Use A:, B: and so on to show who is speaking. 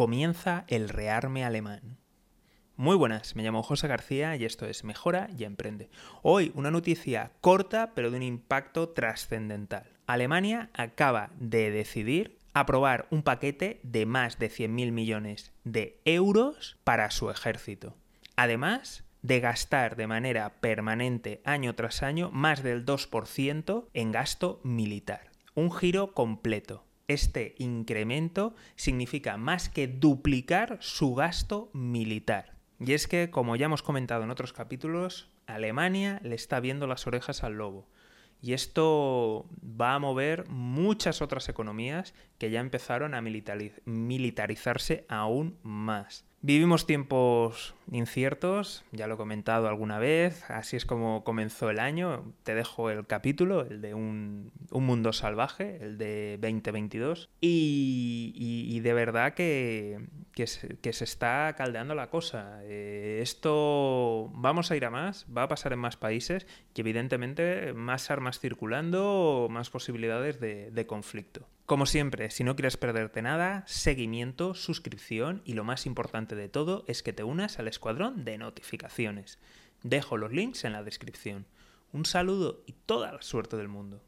A: comienza el rearme alemán. Muy buenas, me llamo José García y esto es Mejora y Emprende. Hoy una noticia corta pero de un impacto trascendental. Alemania acaba de decidir aprobar un paquete de más de 100.000 millones de euros para su ejército. Además de gastar de manera permanente año tras año más del 2% en gasto militar. Un giro completo este incremento significa más que duplicar su gasto militar. Y es que, como ya hemos comentado en otros capítulos, Alemania le está viendo las orejas al lobo. Y esto va a mover muchas otras economías que ya empezaron a militarizarse aún más. Vivimos tiempos inciertos, ya lo he comentado alguna vez, así es como comenzó el año. Te dejo el capítulo, el de un, mundo salvaje, el de 2022. Y, de verdad que, que, se, está caldeando la cosa. Eh, esto vamos a ir a más, va a pasar en más países y evidentemente más armas circulando, más posibilidades de conflicto. Como siempre, si no quieres perderte nada, seguimiento, suscripción y lo más importante de todo es que te unas al escuadrón de notificaciones. Dejo los links en la descripción. Un saludo y toda la suerte del mundo.